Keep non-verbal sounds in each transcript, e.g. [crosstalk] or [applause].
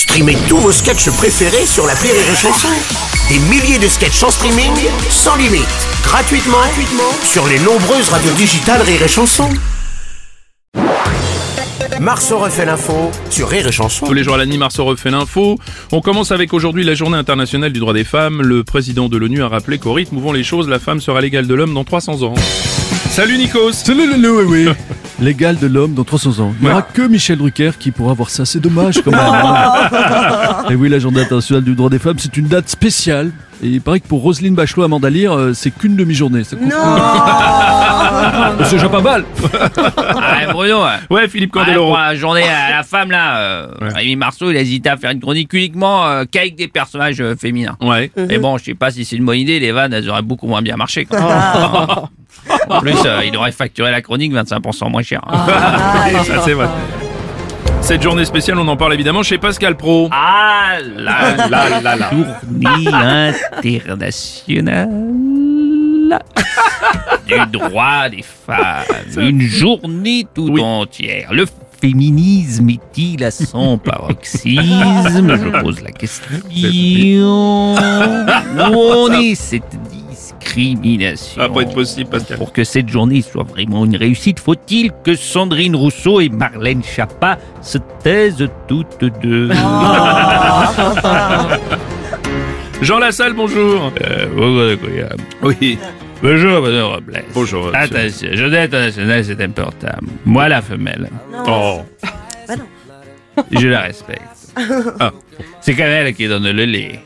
Streamez tous vos sketchs préférés sur la Rire et Chanson. Des milliers de sketchs en streaming, sans limite, gratuitement, gratuitement sur les nombreuses radios digitales Rire et Chanson. Marceau refait l'info sur Rire et Chanson. Tous les jours à la nuit, Marceau refait l'info. On commence avec aujourd'hui la journée internationale du droit des femmes. Le président de l'ONU a rappelé qu'au rythme où vont les choses, la femme sera l'égale de l'homme dans 300 ans. Salut Nikos Salut le le- oui, oui. [laughs] L'égal de l'homme dans 300 ans. Il n'y aura que Michel Drucker qui pourra voir ça. C'est dommage quand même. hein. [laughs] Et oui, la journée internationale du droit des femmes, c'est une date spéciale. Et il paraît que pour Roselyne Bachelot, Amanda Lear, euh, c'est qu'une demi-journée. Ça compte pas. [laughs] C'est déjà pas mal. Ah, Bruno, ouais. Ouais, Philippe Ouais, Candeloro. pour la journée à la femme, là, euh, Rémi Marceau, il a hésité à faire une chronique uniquement euh, qu'avec des personnages euh, féminins. Ouais. Mais bon, je sais pas si c'est une bonne idée, les vannes, elles auraient beaucoup moins bien marché. quoi. en plus, euh, il aurait facturé la chronique 25% moins cher. [laughs] Ça, c'est vrai. Cette journée spéciale, on en parle évidemment chez Pascal Pro. Ah là Là, là, là. journée internationale [laughs] du droit des femmes. Une journée tout Oui. entière. Le féminisme est-il à son paroxysme? Je [laughs] pose la question. Où en est cette discrimination Ça va pas être possible, Pascal. Pour que cette journée soit vraiment une réussite, faut-il que Sandrine Rousseau et Marlène Schiappa se taisent toutes deux [laughs] [laughs] Jean Lassalle, bonjour. Euh, bonjour, incroyable. Oui. Bonjour, Bruno Robles. Bonjour, monsieur. Attention, journée internationale, c'est important. Moi, la femelle, Oh. je la respecte. Ah. C'est quand même elle qui donne le lait.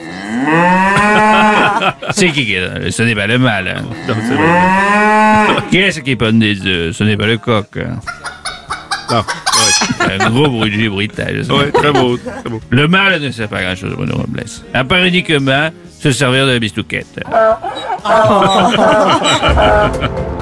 c'est qui qui donne le lait? Ce n'est pas le mâle. hein. Vrai. Qui est-ce qui pond des œufs Ce n'est pas le coq. hein. Ah, ouais. Un gros bruit bruitage. Ouais, très beau, très beau. Le mâle ne sait pas grand-chose, Bruno Robles. À part uniquement se servir de la bistouquette. [laughs]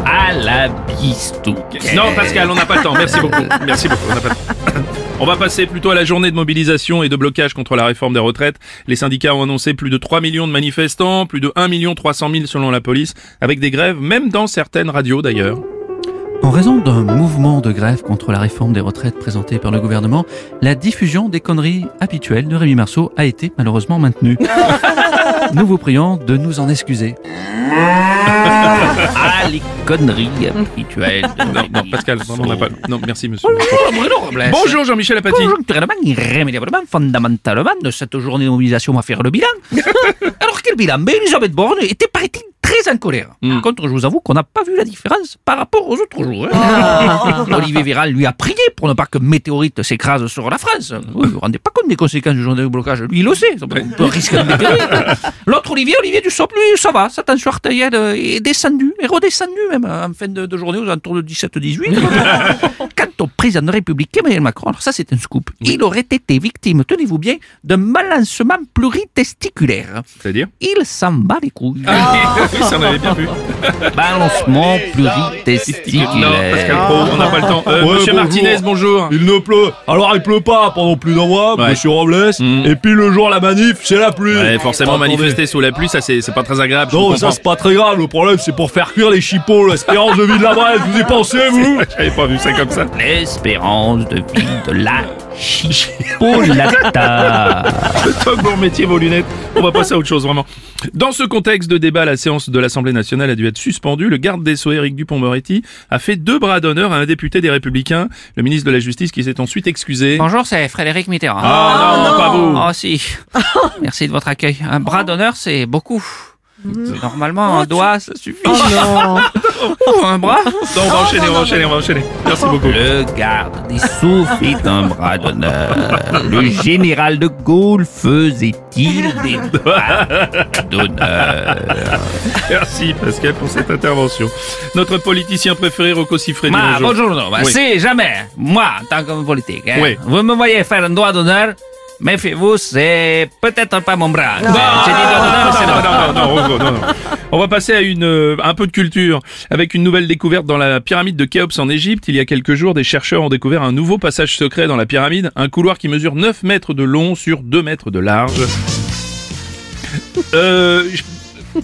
à la bistouquette. Non, Pascal, on n'a pas le temps. Merci beaucoup. Merci beaucoup. On n'a pas le temps. On va passer plutôt à la journée de mobilisation et de blocage contre la réforme des retraites. Les syndicats ont annoncé plus de 3 millions de manifestants, plus de 1 million 300 000 selon la police, avec des grèves, même dans certaines radios d'ailleurs. En raison d'un mouvement de grève contre la réforme des retraites présentée par le gouvernement, la diffusion des conneries habituelles de Rémi Marceau a été malheureusement maintenue. [laughs] Nous vous prions de nous en excuser. Ah, les conneries habituelles. Non, Pascal, vraiment, on n'a pas. Non, merci, monsieur. Bonjour, Bruno Robles. Bonjour, Jean-Michel Apathy. Conjoncturellement, irrémédiablement, fondamentalement, de cette journée de mobilisation, on va faire le bilan. [laughs] Alors, quel bilan? Mais Elisabeth Borne était, paraît-il, très en colère. Mm. Par contre, je vous avoue qu'on n'a pas vu la différence par rapport aux autres jours. hein. [laughs] Olivier Véran lui a prié pour ne pas que météorite s'écrase sur la France. Vous vous vous rendez pas compte des conséquences du journée de blocage Lui, il le sait. Ça peut, on peut risquer de météorite. L'autre Olivier, Olivier Dussopt, lui, ça va. Sa tension artérielle est descendue, est redescendue même en fin de, de journée aux alentours de 17-18. Quant [laughs] au président de la République, Emmanuel Macron, alors ça c'est un scoop, il aurait été victime, tenez-vous bien, d'un balancement pluritesticulaire. C'est-à-dire Il s'en bat les couilles. [laughs] Oui, ça on avait bien vu. [laughs] Balancement Non, Pascal Pro, on pluritesticulaire. n'a pas le temps. Euh, Ouais, monsieur bonjour. Martinez, bonjour. Il ne pleut. Alors il pleut pas pendant plus d'un mois, Ouais. monsieur Robles. Mm. Et puis le jour la manif, c'est la pluie. Ouais, forcément, manifester sous la pluie, ça c'est pas très agréable. Non, ça c'est pas très grave. Le problème c'est pour faire cuire les chipots, l'espérance de vie de la Bresse. Vous y pensez vous? [laughs] J'avais pas vu ça comme ça. L'espérance de vie de la [laughs] chipolata. Que vous remettiez vos lunettes, on va passer à autre chose vraiment. Dans ce contexte de débat, la séance de l'Assemblée nationale a dû être suspendue. Le garde des Sceaux, Éric Dupont-Moretti, a fait deux bras d'honneur à un député des Républicains, le ministre de la Justice, qui s'est ensuite excusé. Bonjour, c'est Frédéric Mitterrand. Ah non, pas vous. Oh si. [laughs] Merci de votre accueil. Un bras d'honneur, c'est beaucoup. Normalement, un doigt, ça suffit. Oh, [laughs] un bras Non, on va enchaîner, on va enchaîner, on va enchaîner. Merci beaucoup. Le garde des Sceaux fit un bras d'honneur. Le général de Gaulle faisait-il des bras d'honneur? Merci Pascal pour cette intervention. Notre politicien préféré, Rocco Siffredi. Bonjour. bonjour, bah, Oui. c'est jamais, moi, en tant que politique, hein, Oui. vous me voyez faire un doigt d'honneur, méfiez-vous, c'est peut-être pas mon bras. Non, non, non, non, non, Rocco, non, non. On va passer à une, euh, un peu de culture avec une nouvelle découverte dans la pyramide de Khéops en Égypte. Il y a quelques jours, des chercheurs ont découvert un nouveau passage secret dans la pyramide, un couloir qui mesure 9 mètres de long sur 2 mètres de large. Euh,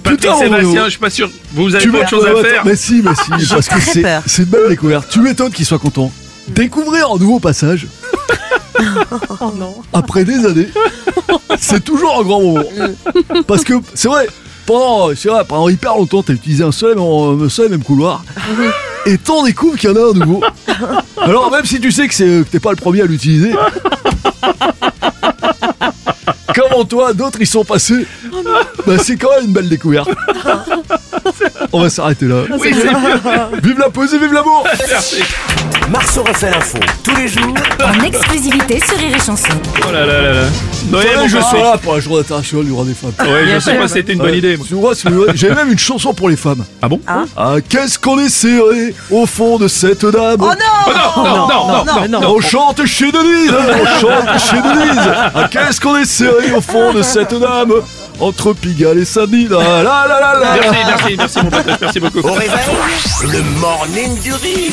Patrick Putain, Sébastien, je suis pas sûr. Vous avez autre chose à faire Mais si, mais si, [laughs] parce que c'est c'est une belle découverte. Tu m'étonnes qu'il soit content. Découvrir un nouveau passage. [laughs] Après des années, c'est toujours un grand moment. Parce que c'est vrai, pendant, c'est vrai, pendant hyper longtemps, t'as utilisé un seul, et même- un seul et même couloir. Et t'en découvres qu'il y en a un nouveau. Alors même si tu sais que c'est que t'es pas le premier à l'utiliser. Comment toi, d'autres y sont passés? Bah c'est quand même une belle découverte. On va s'arrêter là. Oui, c'est mieux. Vive la poésie, vive l'amour Marceau refait l'info tous les jours En exclusivité sur Rire et Chanson. Oh là là là là. Noël, Fallait mon que je sois là pour la journée internationale du droit des femmes. Ouais, je sais pas si c'était une bonne idée. moi. J'ai même une chanson pour les femmes. Ah bon Ah, qu'est-ce qu'on est serré au fond de cette dame Oh non, non, non, non, non, non. On chante chez Denise On chante chez Denise Ah, qu'est-ce qu'on est serré au fond de cette dame Entre Pigalle et Saint-Denis la la la la Merci, merci, merci mon pote, merci beaucoup. Au réveil, le morning du rire